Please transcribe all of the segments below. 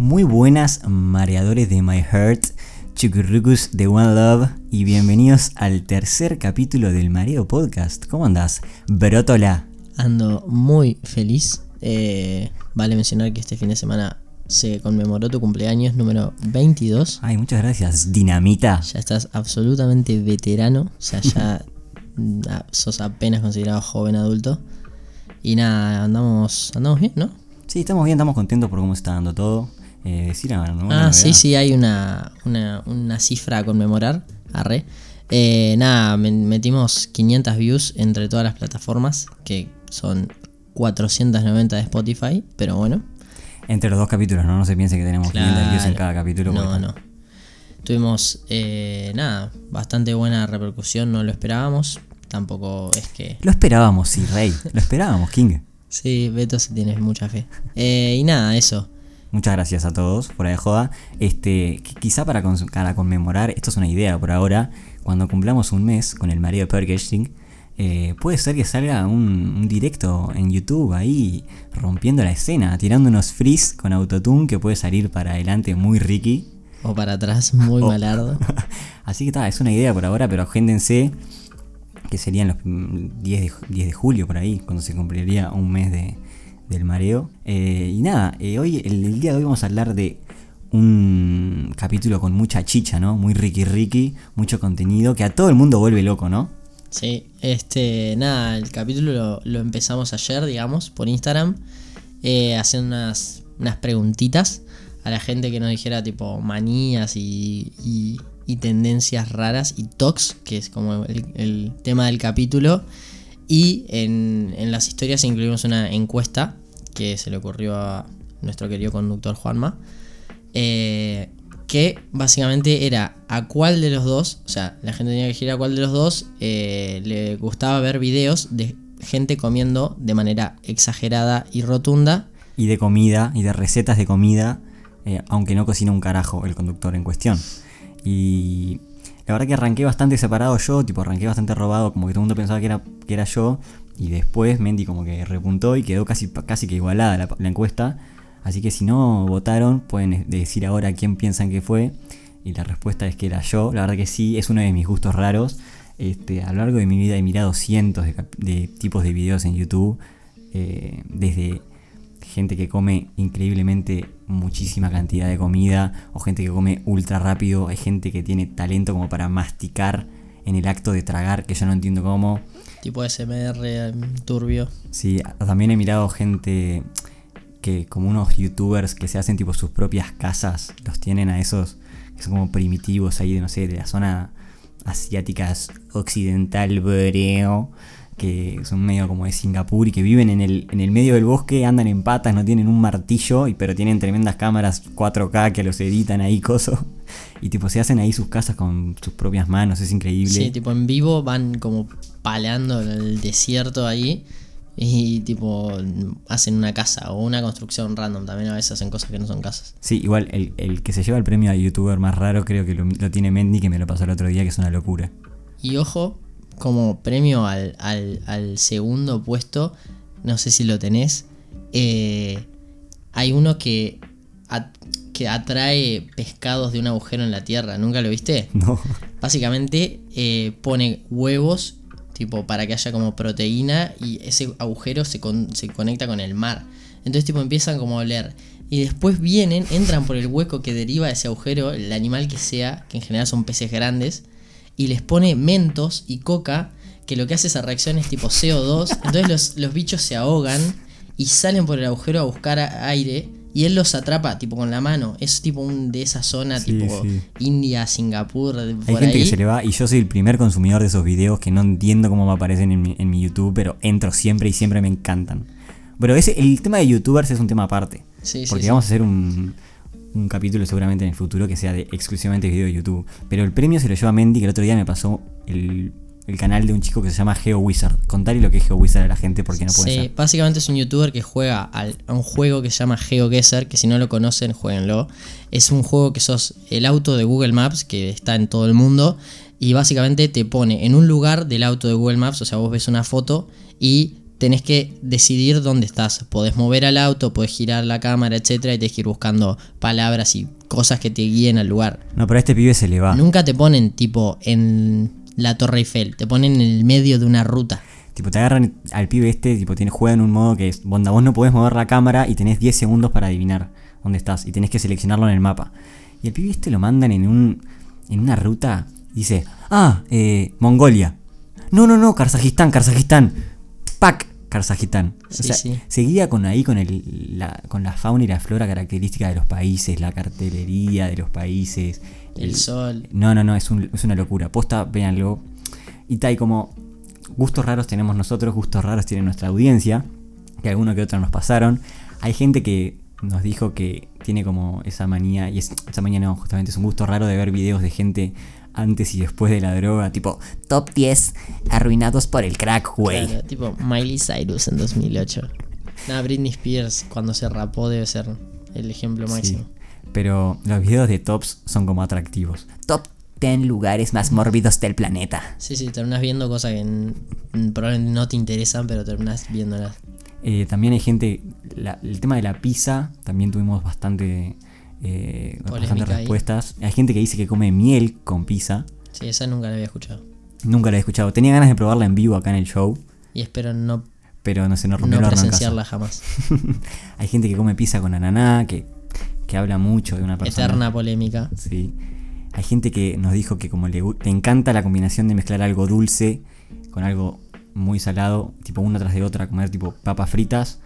Muy buenas mareadores de My Heart, chucurrucus de One Love y bienvenidos al tercer capítulo del Mareo Podcast. ¿Cómo andás? Brótola. Ando muy feliz. Eh, vale mencionar que este fin de semana se conmemoró tu cumpleaños número 22. Ay, muchas gracias, Dinamita. Ya estás absolutamente veterano. O sea, ya sos apenas considerado joven adulto. Y nada, andamos, andamos bien, ¿no? Sí, estamos bien, estamos contentos por cómo está dando todo. Eh, decir una buena Ah, sí, sí, hay una, una, una cifra a conmemorar. Arre. Eh, nada, metimos 500 views entre todas las plataformas, que son 490 de Spotify, pero bueno. Entre los dos capítulos, ¿no? No se piense que tenemos 500 views en cada capítulo. No, porque- no. Tuvimos, eh, nada, bastante buena repercusión, no lo esperábamos. Tampoco es que... Lo esperábamos, sí, Rey. Lo esperábamos, King. Sí, Beto se tiene mucha fe. Eh, y nada, eso. Muchas gracias a todos, fuera de joda. Este, qui- quizá para, para conmemorar, esto es una idea por ahora, cuando cumplamos un mes con el marido de Podcasting, eh, puede ser que salga un, un directo en YouTube ahí rompiendo la escena, tirando unos freeze con autotune que puede salir para adelante muy Ricky. O para atrás, muy malardo. Así que está, es una idea por ahora, pero agéndense que serían los mm, 10 de, ju- 10 de julio por ahí, cuando se cumpliría un mes de, del mareo. Eh, y nada, eh, hoy, el, día de hoy vamos a hablar de un capítulo con mucha chicha, ¿no? Muy Ricky Ricky, mucho contenido, que a todo el mundo vuelve loco, ¿no? Sí, este, nada, el capítulo lo, lo empezamos ayer, digamos, por Instagram, eh, haciendo unas, unas preguntitas a la gente que nos dijera tipo manías y, y- tendencias raras y tocs, que es como el tema del capítulo. Y en, las historias incluimos una encuesta que se le ocurrió a nuestro querido conductor Juanma. Eh, que básicamente era a cuál de los dos, o sea, la gente tenía que elegir a cuál de los dos eh, le gustaba ver videos de gente comiendo de manera exagerada y rotunda. Y de comida, y de recetas de comida, eh, aunque no cocina un carajo el conductor en cuestión. Y la verdad que arranqué bastante separado yo, tipo arranqué bastante robado, como que todo el mundo pensaba que era, que era yo. Y después Mendy como que repuntó y quedó casi, casi que igualada la, encuesta. Así que si no votaron, pueden decir ahora quién piensan que fue. Y la respuesta es que era yo. La verdad que sí, es uno de mis gustos raros. Este, a lo largo de mi vida he mirado cientos de tipos de videos en YouTube. eh, desde gente que come increíblemente muchísima cantidad de comida. O gente que come ultra rápido. Hay gente que tiene talento como para masticar en el acto de tragar, que yo no entiendo cómo. Tipo SMR eh, turbio. Sí, también he mirado gente que como unos youtubers que se hacen tipo sus propias casas, los tienen a esos que son como primitivos ahí de no sé, de la zona asiática occidental, boreo, que son medio como de Singapur y que viven en el, en el medio del bosque, andan en patas, no tienen un martillo, y, pero tienen tremendas cámaras 4K que los editan ahí, coso. Y tipo se hacen ahí sus casas con sus propias manos, es increíble. Sí, tipo en vivo van como palando el desierto ahí y tipo hacen una casa o una construcción random. También a veces hacen cosas que no son casas. Sí, igual el, el que se lleva el premio a youtuber más raro creo que lo, lo tiene Mendy, que me lo pasó el otro día, que es una locura. Y ojo, como premio al, al- al segundo puesto, no sé si lo tenés, eh, hay uno que, at- que atrae pescados de un agujero en la tierra. ¿Nunca lo viste? No. Básicamente eh, pone huevos, tipo para que haya como proteína y ese agujero se, con- se conecta con el mar. Entonces tipo empiezan como a oler. Y después vienen, entran por el hueco que deriva de ese agujero, el animal que sea, que en general son peces grandes, y les pone mentos y coca, que lo que hace esa reacción es tipo CO2. Entonces los, los bichos se ahogan y salen por el agujero a buscar aire. Y él los atrapa, tipo con la mano. Es tipo un de esa zona, Sí, tipo sí. India, Singapur, Hay gente ahí. que se le va y yo soy el primer consumidor de esos videos que no entiendo cómo me aparecen en mi, en mi YouTube, pero entro siempre y siempre me encantan. Pero ese, el tema de youtubers es un tema aparte. Sí, porque vamos a hacer un, un capítulo seguramente en el futuro que sea de exclusivamente video de YouTube. Pero el premio se lo lleva Mendy, que el otro día me pasó el, el canal de un chico que se llama GeoWizard. Contale lo que es GeoWizard a la gente porque no puede Sí, ser. básicamente es un youtuber que juega al- a un juego que se llama GeoGuessr, que si no lo conocen, jueguenlo. Es un juego que sos el auto de Google Maps, que está en todo el mundo, y básicamente te pone en un lugar del auto de Google Maps, o sea, vos ves una foto y tenés que decidir dónde estás. Podés mover al auto, podés girar la cámara, etcétera, y tenés que ir buscando palabras y cosas que te guíen al lugar. No, pero a este pibe se le va. Nunca te ponen tipo en la Torre Eiffel, te ponen en el medio de una ruta. Tipo, te agarran al pibe este, tipo, tiene, juega en un modo que es, bonda, vos no podés mover la cámara y tenés 10 segundos para adivinar dónde estás y tenés que seleccionarlo en el mapa. Y el pibe este lo mandan en un en una ruta, dice, ah, eh, Mongolia. No, no, no, Kazajistán, Kazajistán. O sea, sí. seguía con ahí con, el, la, con la fauna y la flora característica de los países, la cartelería de los países. El sol. No, no, no, es, un- es una locura. Posta, véanlo. Y tal, como gustos raros tenemos nosotros, gustos raros tiene nuestra audiencia, que alguno que otro nos pasaron. Hay gente que nos dijo que tiene como esa manía, y es, esa manía no, justamente es un gusto raro de ver videos de gente antes y después de la droga, tipo top 10 arruinados por el crack, güey. Claro, tipo Miley Cyrus en 2008. Nada, Britney Spears cuando se rapó debe ser el ejemplo Sí. máximo. Pero los videos de tops son como atractivos. Top 10 lugares más mórbidos del planeta. Sí, sí, terminas viendo cosas que probablemente no te interesan, pero terminas viéndolas. Eh, también hay gente, la- el tema de la pizza, también tuvimos bastante, eh, ahí. respuestas. Hay gente que dice que come miel con pizza. Sí, esa nunca la había escuchado. Nunca la he escuchado. Tenía ganas de probarla en vivo acá en el show, Y espero no, pero no se nos rompió no presenciarla jamás. hay gente que come pizza con ananá, que, que habla mucho de una persona. Eterna polémica. Sí. Hay gente que nos dijo que como le, le encanta la combinación de mezclar algo dulce con algo muy salado, tipo una tras de otra, comer tipo papas fritas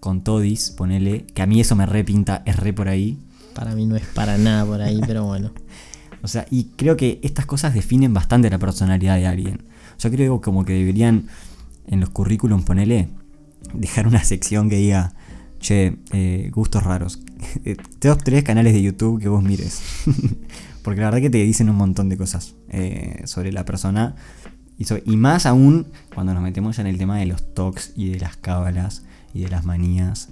con todis, ponele, que a mí eso me repinta, es re por ahí. Para mí no es para nada por ahí, pero bueno. O sea, y creo que estas cosas definen bastante la personalidad de alguien. Yo creo como que deberían en los currículums, ponele, dejar una sección que diga, che, eh, gustos raros. Eh, Top tres canales de YouTube que vos mires. Porque la verdad que te dicen un montón de cosas eh, sobre la persona. Y, más aún cuando nos metemos ya en el tema de los talks y de las cábalas y de las manías.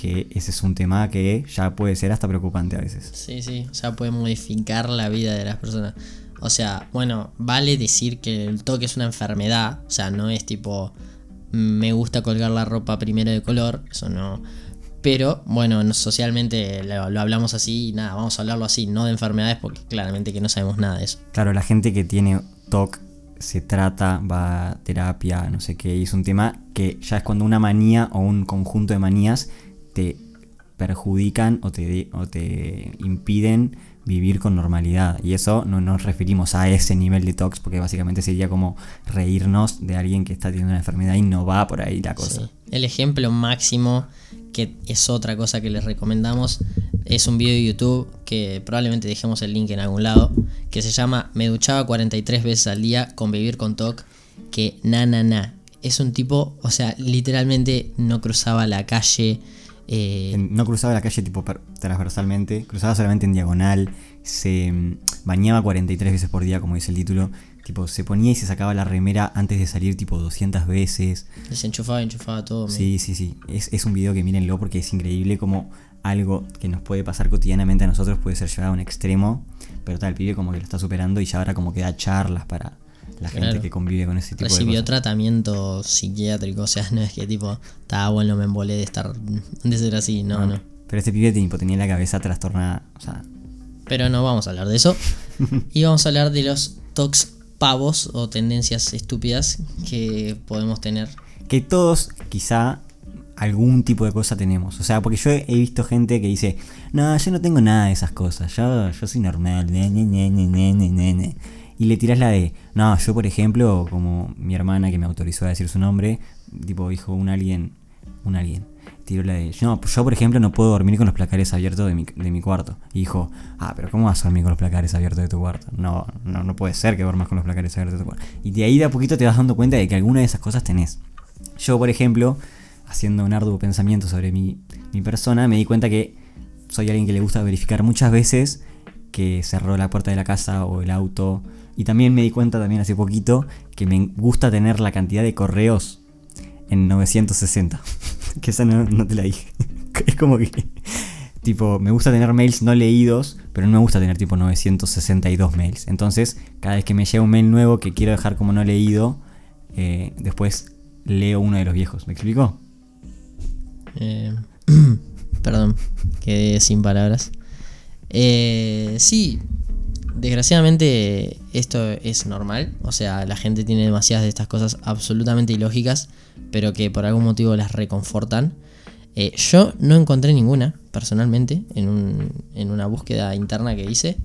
Que ese es un tema que ya puede ser hasta preocupante a veces. Sí, sí, o sea, puede modificar la vida de las personas. O sea, bueno, vale decir que el toque es una enfermedad, o sea, no es tipo me gusta colgar la ropa primero de color, eso no. Pero bueno, no- socialmente lo, lo hablamos así y nada, vamos a hablarlo así, no de enfermedades porque claramente que no sabemos nada de eso. Claro, la gente que tiene TOC se trata, va a terapia, no sé qué, y es un tema que ya es cuando una manía o un conjunto de manías te perjudican o te, o te impiden vivir con normalidad. Y eso no nos referimos a ese nivel de TOC, porque básicamente sería como reírnos de alguien que está teniendo una enfermedad y no va por ahí la cosa. El ejemplo máximo, que es otra cosa que les recomendamos, es un video de YouTube que probablemente dejemos el link en algún lado, que se llama Me duchaba 43 veces al día con vivir con TOC, que na na na. Es un tipo, o sea, literalmente no cruzaba la calle. Eh, No cruzaba la calle tipo transversalmente, cruzaba solamente en diagonal, se mm, bañaba 43 veces por día, como dice el título, tipo se ponía y se sacaba la remera antes de salir tipo 200 veces. desenchufaba, enchufaba todo. Sí, sí, sí, es, es un video que mírenlo porque es increíble como algo que nos puede pasar cotidianamente a nosotros puede ser llevado a un extremo, pero tal, el pibe como que lo está superando y ya ahora como que da charlas para la gente Claro. que convive con ese tipo Recibió de cosas. tratamiento psiquiátrico, o sea, no es que tipo, estaba bueno, me embolé de estar, de ser así, no, no. Pero este pibe tipo, tenía la cabeza trastornada, o sea, Pero no vamos a hablar de eso. y vamos a hablar de los tocs pavos o tendencias estúpidas que podemos tener. que todos quizá algún tipo de cosa tenemos. O sea, porque yo he he visto gente que dice, no, yo no tengo nada de esas cosas, yo, yo soy normal, ne, ne, ne, ne, ne, ne, ne, ne". Y le tiras la de, no, yo por ejemplo, como mi hermana que me autorizó a decir su nombre, tipo dijo un alguien, un alguien. Tiró la de, no, yo por ejemplo no puedo dormir con los placares abiertos de mi, de mi cuarto. Y dijo, ah, pero ¿cómo vas a dormir con los placares abiertos de tu cuarto? No, no, no puede ser que duermas con los placares abiertos de tu cuarto. Y de ahí de a poquito te vas dando cuenta de que alguna de esas cosas tenés. Yo, por ejemplo, haciendo un arduo pensamiento sobre mi, mi persona, me di cuenta que soy alguien que le gusta verificar muchas veces que cerró la puerta de la casa o el auto. Y también me di cuenta también hace poquito que me gusta tener la cantidad de correos en 960. que esa no, no te la dije. es como que... Tipo, me gusta tener mails no leídos, pero no me gusta tener tipo 962 mails. Entonces, cada vez que me llega un mail nuevo que quiero dejar como no leído, eh, después leo uno de los viejos. ¿Me explico? Eh, perdón, quedé sin palabras. Eh, sí, desgraciadamente esto es normal. O sea, la gente tiene demasiadas de estas cosas absolutamente ilógicas, pero que por algún motivo las reconfortan. Eh, yo no encontré ninguna, personalmente, en, un- en una búsqueda interna que hice.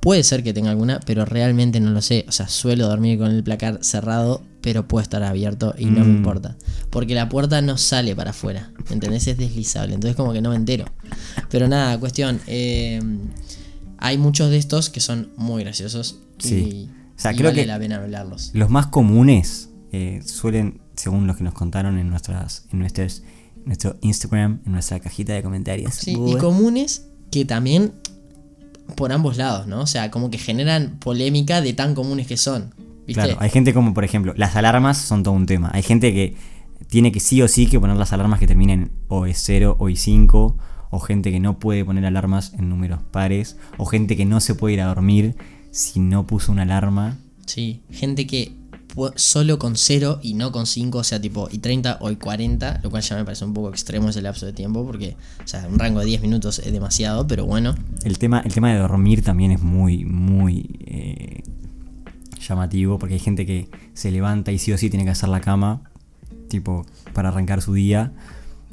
Puede ser que tenga alguna, pero realmente no lo sé. O sea, suelo dormir con el placar cerrado, pero puede estar abierto y no me Mm. importa. Porque la puerta no sale para afuera, ¿me ¿entendés? Es deslizable, entonces como que no me entero. Pero nada, cuestión. eh, hay muchos de estos que son muy graciosos. Sí. Y, O sea, y creo vale que- la pena hablarlos. Los más comunes eh, suelen, según los que nos contaron en nuestras, en nuestros, nuestro Instagram, en nuestra cajita de comentarios. Sí, y comunes que también por ambos lados, ¿no? O sea, como que generan polémica de tan comunes que son. ¿Viste? Claro, hay gente como, por ejemplo, las alarmas son todo un tema. Hay gente que tiene que sí o sí que poner las alarmas que terminen o I0 o I5, o gente que no puede poner alarmas en números pares, o gente que no se puede ir a dormir si no puso una alarma. Sí, gente que solo con 0 y no con 5, o sea, tipo y 30 o y 40, lo cual ya me parece un poco extremo ese lapso de tiempo, porque, o sea, un rango de 10 minutos es demasiado, pero bueno, El tema, el tema de dormir también es muy, muy eh, llamativo, porque hay gente que se levanta y sí o sí tiene que hacer la cama, tipo, para arrancar su día.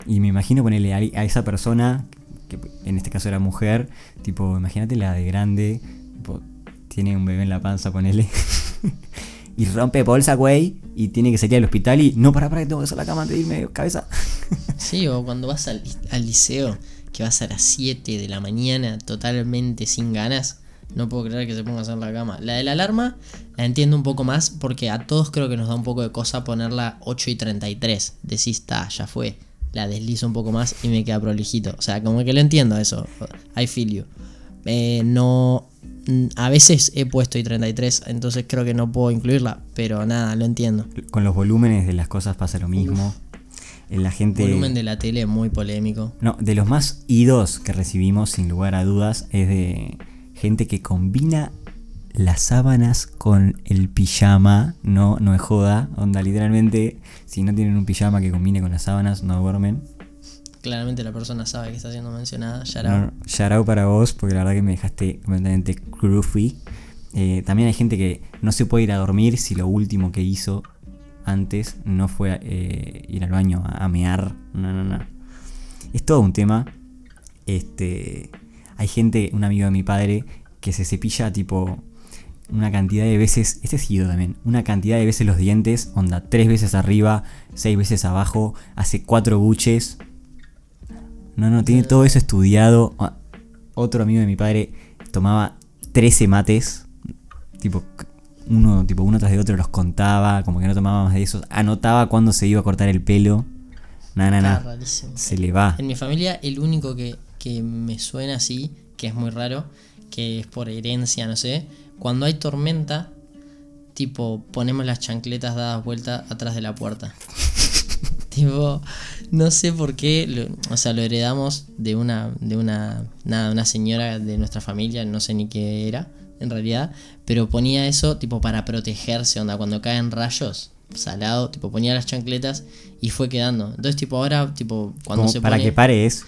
Y me imagino ponerle a, a esa persona, en este caso era mujer, tipo, imagínate la de grande, tipo, tiene un bebé en la panza, ponele. y rompe bolsa, güey, y tiene que salir al hospital y no, para, para, que tengo que hacer la cama antes de irme, cabeza. sí, o cuando vas al, al liceo, que vas a las 7 de la mañana totalmente sin ganas, no puedo creer que se ponga a hacer la cama. La de la alarma la entiendo un poco más, porque a todos creo que nos da un poco de cosa ponerla 8 y 33, decís, está, ya fue. La deslizo un poco más y me queda prolijito. O sea, como que lo entiendo eso. I feel you. Eh, no. mm, A veces he puesto i33, entonces creo que no puedo incluirla, pero nada, lo entiendo. Con los volúmenes de las cosas pasa lo mismo. En la gente... Volumen de la tele muy polémico. No, de los más idos que recibimos, sin lugar a dudas, es de gente que combina las sábanas con el pijama. No, no es joda. Onda, literalmente, si no tienen un pijama que combine con las sábanas, no duermen. Claramente la persona sabe que está siendo mencionada. Shout No, para vos, porque la verdad que me dejaste completamente groovy. Eh, también hay gente que no se puede ir a dormir si lo último que hizo antes no fue eh, ir al baño a, a mear. No, no, no. Es todo un tema. Este, hay gente, un amigo de mi padre, que se cepilla tipo una cantidad de veces, este es también, una cantidad de veces los dientes, onda, tres veces arriba, seis veces abajo, hace cuatro buches. No, no, tiene todo eso estudiado. Ah, Otro amigo de mi padre tomaba 13 mates, tipo uno, tipo uno tras de otro los contaba, como que no tomaba más de esos, anotaba cuándo se iba a cortar el pelo. Nada, Está nada. rarísimo. Se le va. En mi familia, el único que, que me suena así, que es muy raro, que es por herencia, no sé, cuando hay tormenta, tipo, ponemos las chancletas dadas vuelta atrás de la puerta. tipo, no sé por qué, lo- o sea, lo heredamos de una, de una, nada, una señora de nuestra familia, no sé ni qué era, en realidad, pero ponía eso, tipo, para protegerse, onda, cuando caen rayos. Salado, tipo ponía las chancletas y fue quedando. Entonces, tipo, ahora, tipo, cuando Como se para pone que pare es.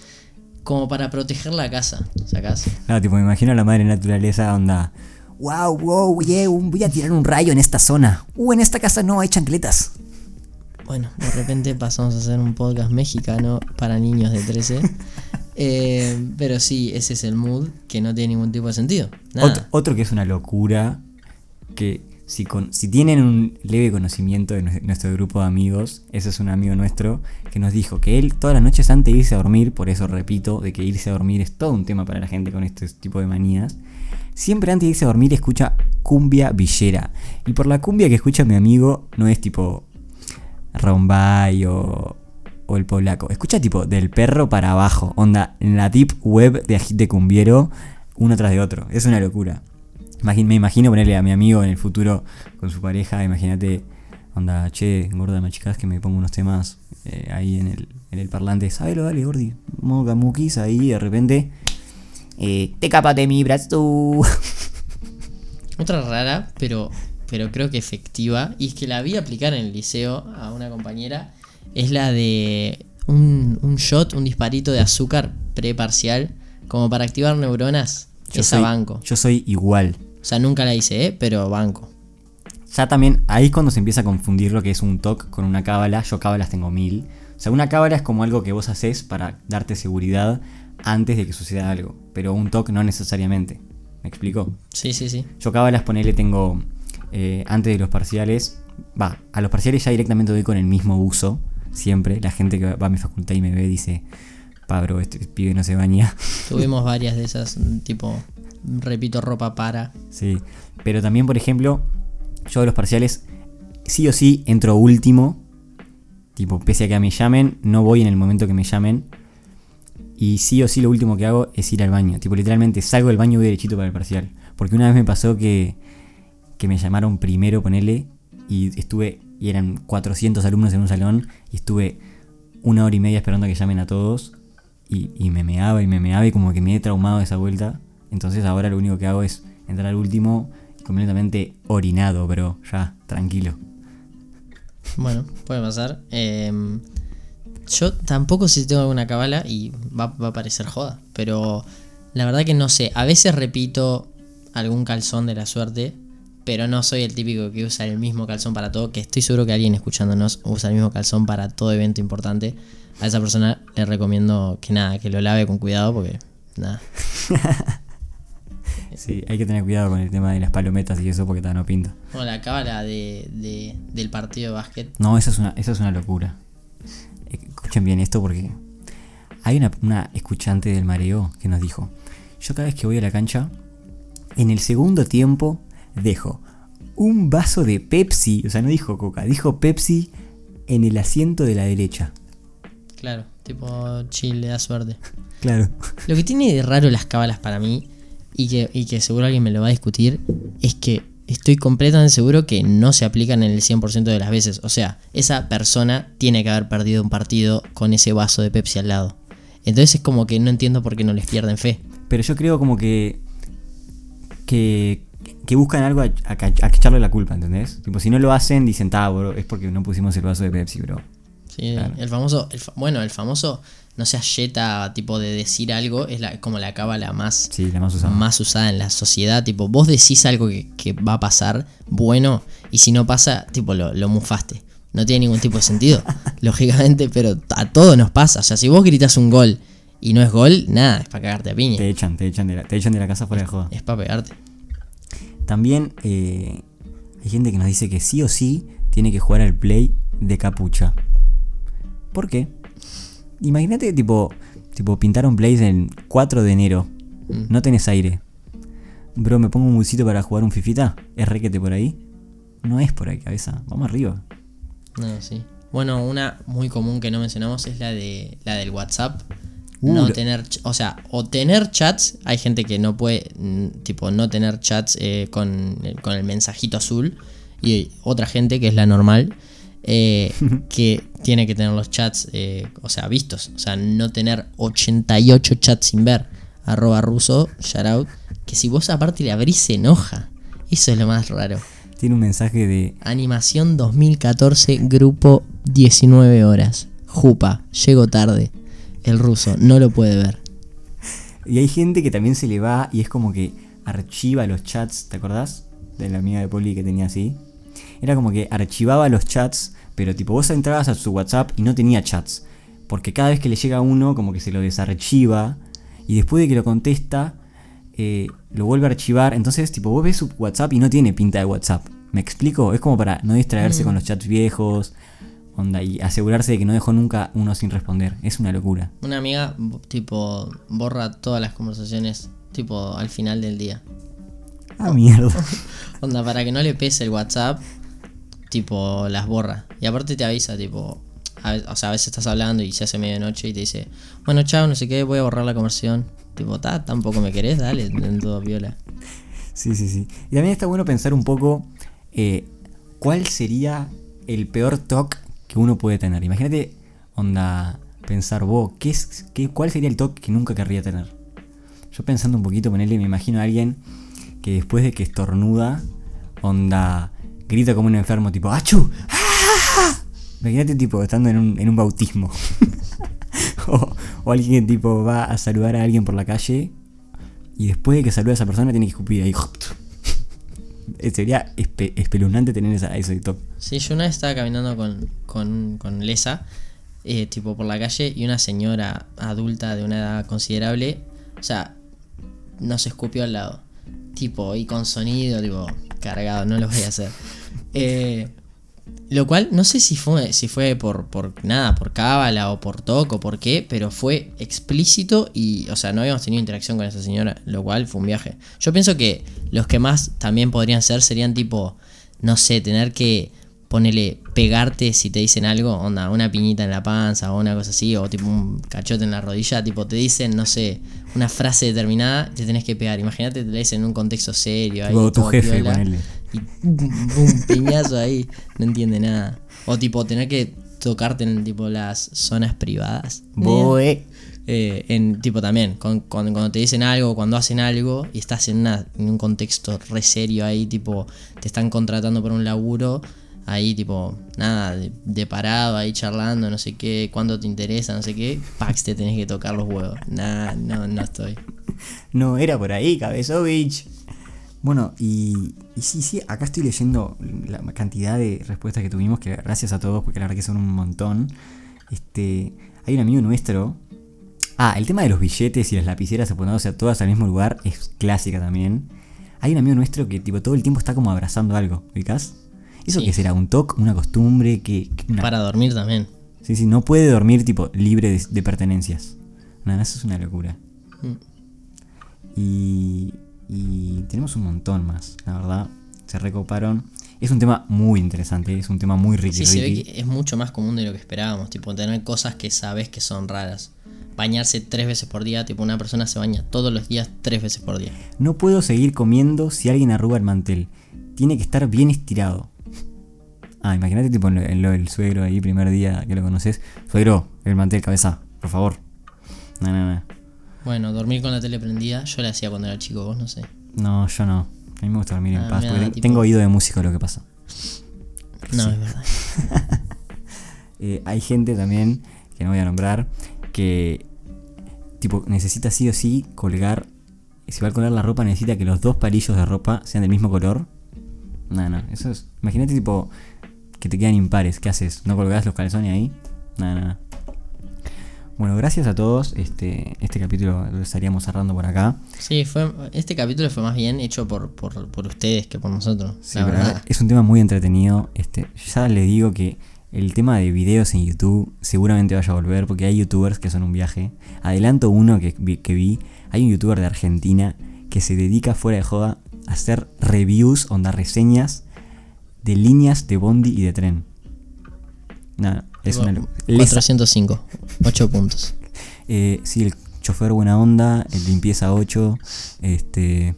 como para proteger la casa, ¿sacás? Claro, tipo, me imagino a la madre naturaleza, onda. Wow, wow, yeah, un- voy a tirar un rayo en esta zona. Uh, en esta casa no hay chancletas. Bueno, de repente pasamos a hacer un podcast mexicano para niños de 13. Eh, pero sí, ese es el mood que no tiene ningún tipo de sentido. Nada. Otro, otro que es una locura, que si, con, si tienen un leve conocimiento de nue- nuestro grupo de amigos, ese es un amigo nuestro que nos dijo que él todas las noches antes de irse a dormir, por eso repito, de que irse a dormir es todo un tema para la gente con este tipo de manías, siempre antes de irse a dormir escucha cumbia villera. Y por la cumbia que escucha mi amigo no es tipo Rombay o, o el polaco. Escucha tipo del perro para abajo. Onda, en la deep web de agite cumbiero, uno tras de otro. Es una locura. Me imagino ponerle a mi amigo en el futuro con su pareja. Imagínate, onda, che, gorda, machicas que me pongo unos temas eh, ahí en el, en el parlante. Sabelo, dale, gordi. Moca muquis ahí de repente. Eh, te capas de mi brazo. Otra rara, pero pero creo que efectiva, y es que la vi aplicar en el liceo a una compañera, es la de un, un shot, un disparito de azúcar preparcial, como para activar neuronas. Yo esa soy, banco. Yo soy igual. O sea, nunca la hice, ¿eh? pero banco. Ya también, ahí es cuando se empieza a confundir lo que es un TOC con una cábala. Yo cábalas tengo mil. O sea, una cábala es como algo que vos haces para darte seguridad antes de que suceda algo. Pero un TOC no necesariamente. ¿Me explico? Sí, sí, sí. Yo cábalas, ponele, tengo eh, antes de los parciales. Va, a los parciales ya directamente doy con el mismo uso. Siempre. La gente que va a mi facultad y me ve dice, Pablo, este pibe no se baña. Tuvimos varias de esas, tipo, repito, ropa para. Sí. Pero también, por ejemplo, yo de los parciales, sí o sí entro último. Tipo, pese a que me llamen, no voy en el momento que me llamen. Y sí o sí lo último que hago es ir al baño. Tipo, literalmente salgo del baño y voy derechito para el parcial. Porque una vez me pasó que, que me llamaron primero, ponele, y estuve, y eran 400 alumnos en un salón, y estuve una hora y media esperando a que llamen a todos. Y, y me meaba y me meaba y como que me he traumado de esa vuelta. Entonces ahora lo único que hago es entrar al último completamente orinado, pero ya, tranquilo. Bueno, puede pasar. Eh, yo tampoco sé si tengo alguna cabala y va, va, a parecer joda. Pero la verdad que no sé. A veces repito algún calzón de la suerte. Pero no soy el típico que usa el mismo calzón para todo. Que estoy seguro que alguien escuchándonos usa el mismo calzón para todo evento importante. A esa persona le recomiendo que nada, que lo lave con cuidado porque nada. Sí, hay que tener cuidado con el tema de las palometas y eso porque está no pinta. Como la cábala de, de, del partido de básquet. No, esa es una, esa es una locura. Escuchen bien esto porque hay una, una escuchante del mareo que nos dijo, yo cada vez que voy a la cancha, en el segundo tiempo dejo un vaso de Pepsi, o sea, no dijo Coca, dijo Pepsi en el asiento de la derecha. Claro, tipo chill, le da suerte. Claro. Lo que tiene de raro las cábalas para mí, y que, y que seguro alguien me lo va a discutir, es que estoy completamente seguro que no se aplican en el 100% de las veces. O sea, esa persona tiene que haber perdido un partido con ese vaso de Pepsi al lado. Entonces es como que no entiendo por qué no les pierden fe. Pero yo creo como que. que. buscan algo a, a, echarle la culpa, ¿entendés? Tipo, si no lo hacen, dicen, ah, bro, es porque no pusimos el vaso de Pepsi, bro. Sí, claro. el famoso. El bueno, el famoso. No se ayeta tipo de decir algo, es la, como la cábala más, sí, la más, usada. más usada en la sociedad. Tipo, vos decís algo que, que va a pasar, bueno, y si no pasa, tipo, lo, lo mufaste. No tiene ningún tipo de sentido, lógicamente, pero a todos nos pasa. O sea, si vos gritas un gol y no es gol, nada, es para cagarte a piña. Te echan, te echan de la, te echan de la casa fuera de joda. Es para pegarte. También eh, hay gente que nos dice que sí o sí tiene que jugar al play de capucha. ¿Por qué? Imagínate, tipo, tipo, pintaron plays el 4 de enero. Mm. No tenés aire. Bro, me pongo un busito para jugar un fifita. ¿Es requete por ahí? No es por ahí, cabeza. Vamos arriba. No, sí. Bueno, una muy común que no mencionamos es la de la del WhatsApp. Uh, no tener, o sea, o tener chats, hay gente que no puede, tipo, no tener chats eh, con, con, el mensajito azul, y otra gente que es la normal, eh, que tiene que tener los chats, eh, o sea, vistos, o sea, no tener 88 chats sin ver, arroba ruso, shoutout, que si vos aparte le abrís se enoja, eso es lo más raro. Tiene un mensaje de... Animación 2014, grupo 19 horas. Jupa, llego tarde. El ruso no lo puede ver. Y hay gente que también se le va y es como que archiva los chats, ¿te acordás? De la amiga de Poli que tenía así. Era como que archivaba los chats, pero tipo vos entrabas a su WhatsApp y no tenía chats. Porque cada vez que le llega uno, como que se lo desarchiva. Y después de que lo contesta, eh, lo vuelve a archivar. Entonces, tipo, vos ves su WhatsApp y no tiene pinta de WhatsApp. ¿Me explico? Es como para no distraerse mm. con los chats viejos. Onda, y asegurarse de que no dejó nunca uno sin responder. Es una locura. Una amiga, tipo, borra todas las conversaciones, tipo, al final del día. Ah, mierda. Onda, para que no le pese el WhatsApp, tipo, las borra. Y aparte te avisa, tipo, o sea, a veces estás hablando y se hace medianoche y te dice, bueno, chao, no sé qué, voy a borrar la conversación. Tipo, ta, tampoco me querés, dale, en todo viola. Sí, sí, sí. Y también está bueno pensar un poco eh, cuál sería el peor talk que uno puede tener. Imagínate, onda, pensar vos, ¿qué es, qué, ¿cuál sería el talk que nunca querría tener? Yo pensando un poquito, ponerle, me imagino a alguien que después de que estornuda, onda, grita como un enfermo, tipo, ¡Achu! ¡Ah! Imagínate, tipo, estando en un, en un bautismo. o, o alguien, tipo, va a saludar a alguien por la calle y después de que saluda a esa persona tiene que escupir ahí. Sería espe- espeluznante tener esa, ese top. Sí, yo una vez estaba caminando con, con, con Lesa, eh, tipo por la calle, y una señora adulta de una edad considerable, o sea, nos escupió al lado. Tipo, y con sonido, tipo, cargado, no lo voy a hacer. Eh, lo cual, no sé si fue, si fue por, por nada, por cábala o por toco, por qué, pero fue explícito y, o sea, no habíamos tenido interacción con esa señora, lo cual fue un viaje. Yo pienso que los que más también podrían ser serían tipo, no sé, tener que ponerle, pegarte si te dicen algo, onda, una piñita en la panza o una cosa así, o tipo un cachote en la rodilla, tipo te dicen, no sé, una frase determinada, te tenés que pegar. Imagínate, te la dicen en un contexto serio, ahí, tu jefe, ponele. y un piñazo ahí, no entiende nada. O tipo, tener que tocarte en tipo las zonas privadas. Boe. Eh, en tipo también, con- con- cuando te dicen algo, cuando hacen algo y estás en, una- en un contexto re serio ahí, tipo, te están contratando por un laburo, ahí tipo, nada, de, parado, ahí charlando, no sé qué, cuándo te interesa, no sé qué, pax, te tenés que tocar los huevos. Nah, no, no estoy. No, era por ahí, cabezovich. Bueno, y, y sí, sí, acá estoy leyendo la cantidad de respuestas que tuvimos, que gracias a todos, porque la verdad que son un montón. Este, hay un amigo nuestro. Ah, el tema de los billetes y las lapiceras apuntándose a todas al mismo lugar es clásica también. Hay un amigo nuestro que tipo todo el tiempo está como abrazando algo, ¿ubicás? ¿Eso Sí. qué será? ¿Un toque? ¿Una costumbre? que Para dormir también. Sí, sí, no puede dormir tipo libre de, de pertenencias. Nada, eso es una locura. Mm. Y, y tenemos un montón más, la verdad. Se recoparon. Es un tema muy interesante, es un tema muy ricky Sí, se ve que es mucho más común de lo que esperábamos, tipo tener cosas que sabes que son raras. Bañarse tres veces por día, tipo una persona se baña todos los días tres veces por día. No puedo seguir comiendo si alguien arruga el mantel. Tiene que estar bien estirado. Ah, imagínate tipo en lo, en lo del suegro ahí, primer día que lo conoces. Suegro, el mantel, cabeza, por favor. No, no, no. Bueno, dormir con la tele prendida, yo la hacía cuando era chico, vos no sé. No, yo no. A mí me gusta dormir en Ah, paz, porque tipo- tengo oído de músico lo que pasa. No, Sí. es verdad. Eh, hay gente también, que no voy a nombrar, que tipo necesita sí o sí colgar. Si va a colgar la ropa, necesita que los dos palillos de ropa sean del mismo color. No, no, eso es. Imagínate tipo que te quedan impares. ¿Qué haces? ¿No colgás los calzones ahí? No, no. Bueno, gracias a todos. Este, este capítulo lo estaríamos cerrando por acá. Sí, fue, este capítulo fue más bien hecho por, por, por ustedes que por nosotros. Sí, la verdad. es un tema muy entretenido. Este, ya le digo que el tema de videos en YouTube seguramente vaya a volver porque hay youtubers que son un viaje. Adelanto uno que que vi. Hay un youtuber de Argentina que se dedica fuera de joda a hacer reviews, onda reseñas de líneas de bondi y de tren. Nada, es una Tipo, locu- Lesa- 405, 8 puntos. eh, sí, el chofer buena onda, el limpieza 8, este,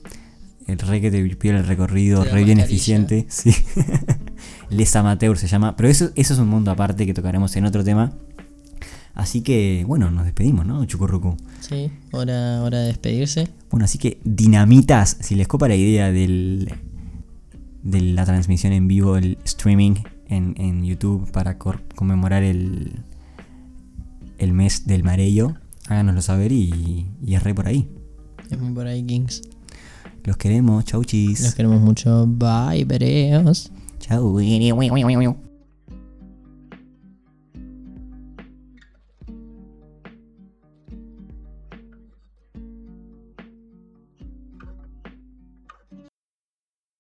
el re que te pide el recorrido, re bien eficiente, sí. Les Amateur se llama, pero eso, eso es un mundo aparte que tocaremos en otro tema. Así que, bueno, nos despedimos, ¿no, Chucurrucu? Sí, hora, hora de despedirse. Bueno, así que dinamitas, si les copa la idea del, de la transmisión en vivo, el streaming en, en YouTube para conmemorar el, el mes del marello, háganoslo saber y, y es re por ahí. Es muy por ahí, Kings. Los queremos, chau chis. Los queremos mucho. Bye, vereos. Chau.